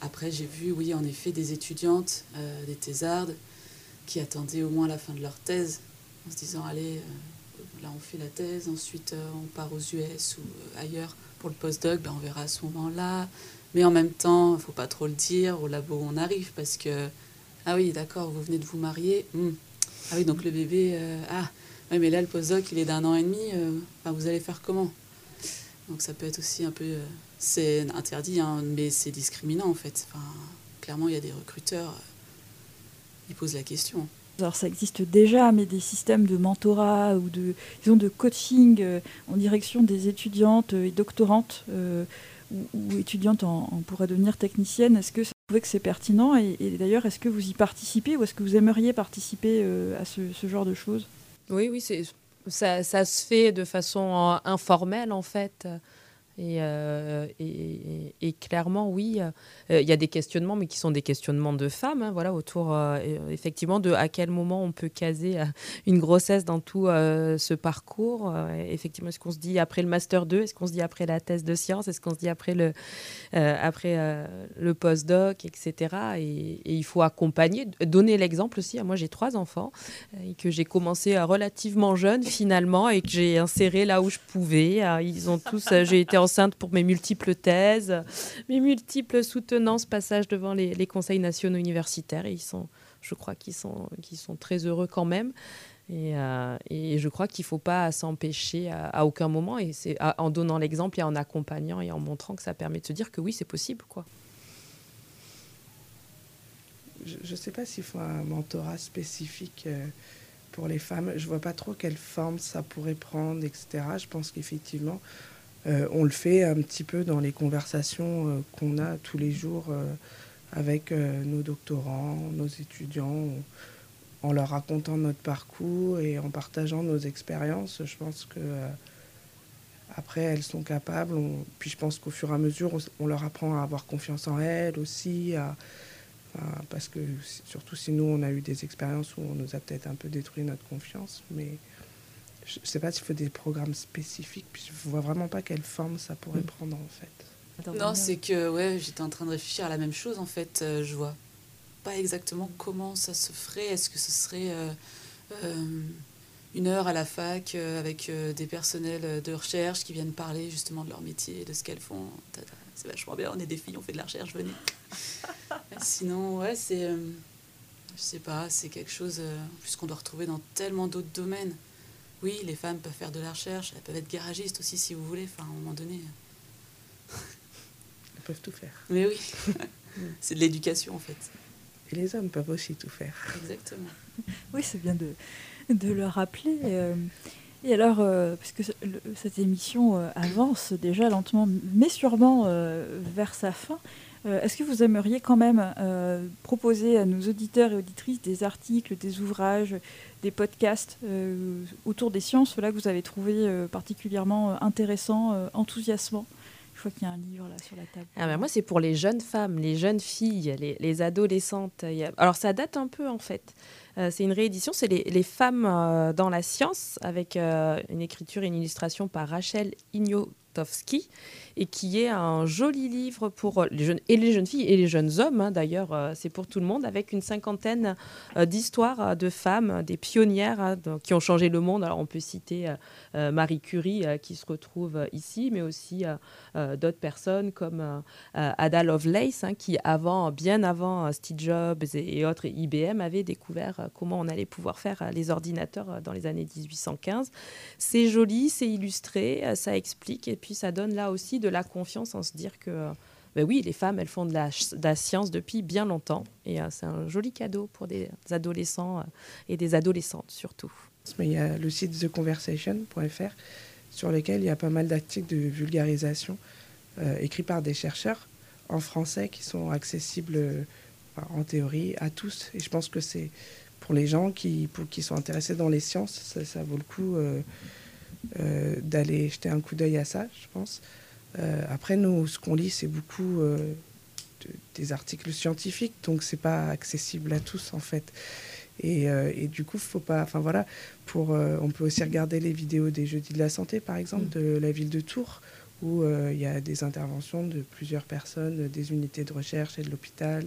Après, j'ai vu, oui, en effet, des étudiantes, euh, des thésardes, qui attendaient au moins la fin de leur thèse, en se disant, allez, euh, là on fait la thèse, ensuite euh, on part aux US ou ailleurs pour le postdoc, ben, on verra à ce moment-là. Mais en même temps, il faut pas trop le dire au labo on arrive parce que, ah oui, d'accord, vous venez de vous marier. Hmm. Ah oui, donc le bébé, euh, ah, oui, mais là, le postdoc, il est d'un an et demi. Euh, vous allez faire comment? Donc ça peut être aussi un peu. Euh, c'est interdit, hein, mais c'est discriminant en fait. Clairement, il y a des recruteurs, ils posent la question. Alors ça existe déjà, mais des systèmes de mentorat ou de, disons, de coaching euh, en direction des étudiantes et doctorantes euh, ou, étudiantes en, pourraient devenir techniciennes, est-ce que vous trouvez que c'est pertinent Et, d'ailleurs, est-ce que vous y participez ou est-ce que vous aimeriez participer euh, à ce, genre de choses? Oui, oui, ça, ça, se fait de façon informelle en fait. Euh, et, clairement, oui, euh, il y a des questionnements, mais qui sont des questionnements de femmes, hein, voilà, autour euh, effectivement de à quel moment on peut caser une grossesse dans tout ce parcours. effectivement, est-ce qu'on se dit après le master 2, est-ce qu'on se dit après la thèse de sciences, est-ce qu'on se dit après le, après le postdoc, etc. Et, il faut accompagner, donner l'exemple aussi. Moi, j'ai trois enfants que j'ai commencé relativement jeune finalement et que j'ai inséré là où je pouvais. Ils ont tous, j'ai été enceinte pour mes multiples thèses, mes multiples soutenances, passages devant les, conseils nationaux universitaires. Et ils sont, je crois qu'ils sont, qu'ils sont très heureux quand même. Et, euh, je crois qu'il ne faut pas s'empêcher à, aucun moment. Et c'est en donnant l'exemple et en accompagnant et en montrant que ça permet de se dire que oui, c'est possible. quoi. Je ne sais pas s'il faut un mentorat spécifique euh, pour les femmes. Je ne vois pas trop quelle forme ça pourrait prendre, etc. Je pense qu'effectivement, on le fait un petit peu dans les conversations euh, qu'on a tous les jours euh, avec nos doctorants, nos étudiants, en leur racontant notre parcours et en partageant nos expériences. Je pense que après elles sont capables. puis je pense qu'au fur et à mesure, on, leur apprend à avoir confiance en elles aussi, parce que surtout si nous on a eu des expériences où on nous a peut-être un peu détruit notre confiance, mais je ne sais pas s'il faut des programmes spécifiques, puis je ne vois vraiment pas quelle forme ça pourrait mm. prendre en fait. non, c'est que ouais, j'étais en train de réfléchir à la même chose en fait. Euh, je vois pas exactement comment ça se ferait. Est-ce que ce serait euh, euh, une heure à la fac avec des personnels de recherche qui viennent parler justement de leur métier, de ce qu'elles font C'est vachement bien, on est des filles, on fait de la recherche, venez. Sinon, ouais, c'est. je sais pas, c'est quelque chose qu'on doit retrouver dans tellement d'autres domaines oui, les femmes peuvent faire de la recherche, elles peuvent être garagistes aussi si vous voulez, enfin, à un moment donné. Elles peuvent tout faire. Mais oui, c'est de l'éducation en fait. Et les hommes peuvent aussi tout faire. Exactement. Oui, c'est bien de, de le rappeler. Euh, Et alors, euh, parce que le- cette émission euh, avance déjà lentement, mais sûrement euh, vers sa fin, euh, est-ce que vous aimeriez quand même euh, proposer à nos auditeurs et auditrices des articles, des ouvrages, des podcasts euh, autour des sciences, là que vous avez trouvé euh, particulièrement euh, intéressants, euh, enthousiasmants Je crois qu'il y a un livre là sur la table. Ah ben moi, c'est pour les jeunes femmes, les jeunes filles, les, les adolescentes. Alors, ça date un peu, en fait. Euh, c'est une réédition, c'est les, femmes euh, dans la science, avec euh, une écriture et une illustration par Rachel Ignotowski, et qui est un joli livre pour les jeunes, et les jeunes filles et les jeunes hommes, hein, d'ailleurs, c'est pour tout le monde, avec une cinquantaine d'histoires de femmes, des pionnières hein, qui ont changé le monde. Alors, on peut citer Marie Curie, qui se retrouve ici, mais aussi d'autres personnes comme Ada Lovelace, hein, qui avant, bien avant Steve Jobs et, et autres, et IBM, avait découvert euh, comment on allait pouvoir faire euh, les ordinateurs euh, dans les années 1815. C'est joli, c'est illustré, ça explique, et puis ça donne là aussi de la confiance en se dire que, ben oui, les femmes, elles font de la, science depuis bien longtemps, et c'est un joli cadeau pour des adolescents et des adolescentes surtout. Mais il y a le site theconversation.fr sur lequel il y a pas mal d'articles de vulgarisation écrits par des chercheurs en français qui sont accessibles en théorie à tous. Et je pense que c'est pour les gens qui, pour, qui sont intéressés dans les sciences, ça, ça vaut le coup euh, euh, d'aller jeter un coup d'œil à ça, je pense. Euh, après, nous, ce qu'on lit, c'est beaucoup de- des articles scientifiques, donc c'est pas accessible à tous en fait. Et, euh, et du coup, faut pas. Enfin voilà, pour, euh, on peut aussi regarder les vidéos des Jeudis de la Santé, par exemple, de la ville de Tours, où euh, il y a des interventions de plusieurs personnes, des unités de recherche et de l'hôpital,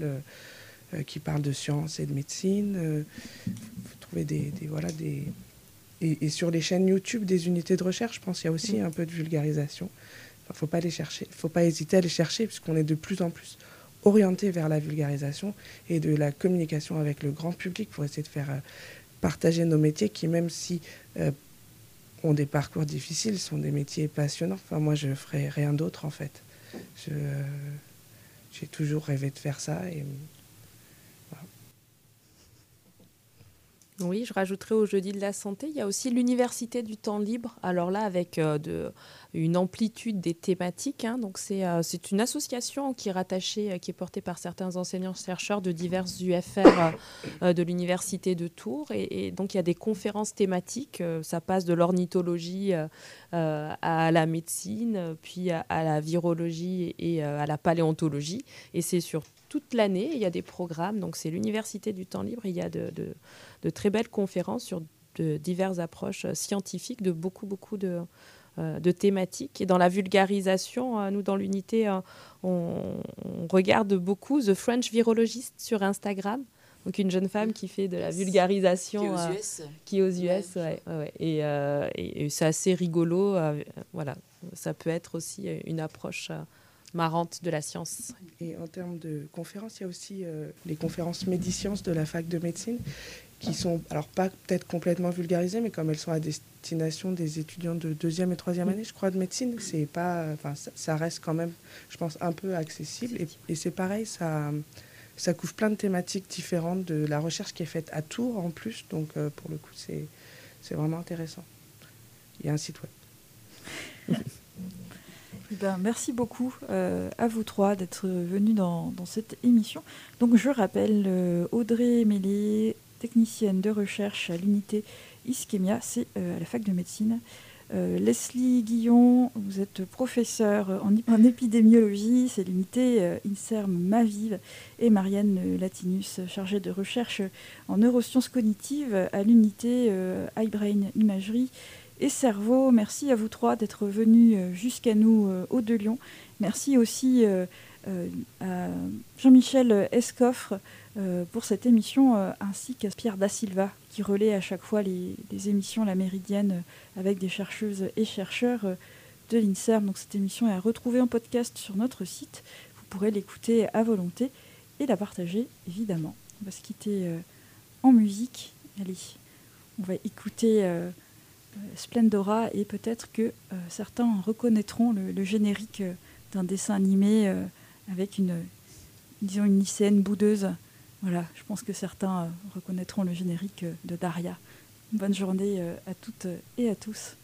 qui parlent de sciences et de médecine. Euh, faut trouver des, des- voilà des et, sur les chaînes YouTube des unités de recherche, je pense qu'il y a aussi un peu de vulgarisation. Il faut pas les chercher, faut pas hésiter à les chercher, puisqu'on est de plus en plus orienté vers la vulgarisation et de la communication avec le grand public pour essayer de faire euh, partager nos métiers qui, même si euh, ont des parcours difficiles, sont des métiers passionnants. Enfin, moi, je ferais rien d'autre en fait. Euh, j'ai toujours rêvé de faire ça Oui, je rajouterai au jeudi de la santé, il y a aussi l'université du temps libre. Alors là, avec euh, une amplitude des thématiques. hein. donc c'est euh, c'est une association qui est rattachée, euh, qui est portée par certains enseignants-chercheurs de diverses UFR de l'université de Tours. Et, et donc il y a des conférences thématiques. ça passe de l'ornithologie à la médecine, puis à, la virologie et, euh, à la paléontologie. Et c'est sur toute l'année. Il y a des programmes. Donc c'est l'université du temps libre. Il y a de, de de très belles conférences sur de diverses approches euh, scientifiques de beaucoup, beaucoup de, euh, de thématiques. Et dans la vulgarisation, euh, nous, dans l'unité, on, on regarde beaucoup The French Virologist sur Instagram. Donc une jeune femme qui fait de la vulgarisation Qui est aux euh, US. qui est aux US, Ouais, ouais, ouais, ouais. Et, euh, et- et c'est assez rigolo. euh, voilà, ça peut être aussi une approche euh, marrante de la science. Et en termes de conférences, il y a aussi euh, les conférences Médisciences de la fac de médecine qui sont, alors pas peut-être complètement vulgarisées, mais comme elles sont à destination des étudiants de deuxième et troisième année, je crois, de médecine, c'est pas, enfin, ça, ça reste quand même, je pense, un peu accessible. Et, et c'est pareil, ça, ça couvre plein de thématiques différentes de la recherche qui est faite à Tours en plus, donc euh, pour le coup, c'est, c'est vraiment intéressant. Il y a un site web. Eh ben, merci beaucoup euh, à vous trois d'être venus dans, cette émission. Donc je rappelle euh, Audrey Mélé, technicienne de recherche à l'unité Ischemia, c'est euh, à la fac de médecine. Leslie Guillon, vous êtes professeure en, en épidémiologie, c'est l'unité INSERM Mavive. Et Marianne Latinus, chargée de recherche en neurosciences cognitives à l'unité iBrain Imagerie et cerveau. Merci à vous trois d'être venus euh, jusqu'à nous euh, au de Lyon. Merci aussi euh, à Jean-Michel Escoffre pour cette émission, ainsi qu'à Pierre Da Silva qui relaie à chaque fois les, les émissions La Méridienne avec des chercheuses et chercheurs de l'INSERM. Donc cette émission est à retrouver en podcast sur notre site. Vous pourrez l'écouter à volonté et la partager évidemment. On va se quitter en musique. Allez, on va écouter Splendora et peut-être que euh, certains reconnaîtront le, générique euh, d'un dessin animé euh, avec une, disons une lycéenne boudeuse. Voilà, je pense que certains euh, reconnaîtront le générique euh, de Daria. Bonne journée euh, à toutes et à tous.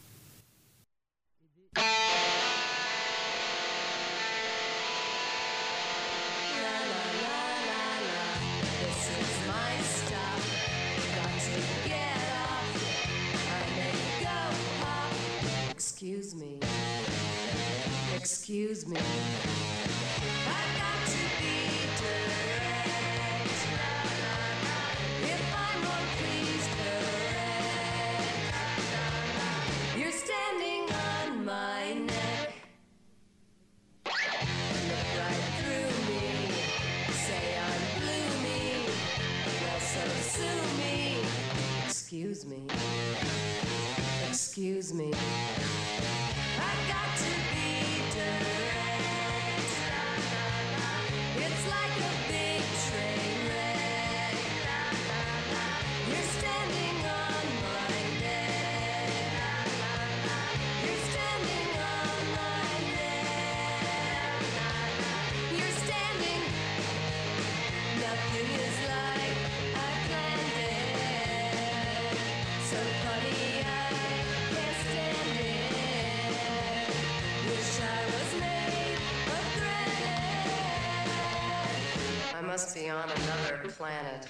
Must be on another planet.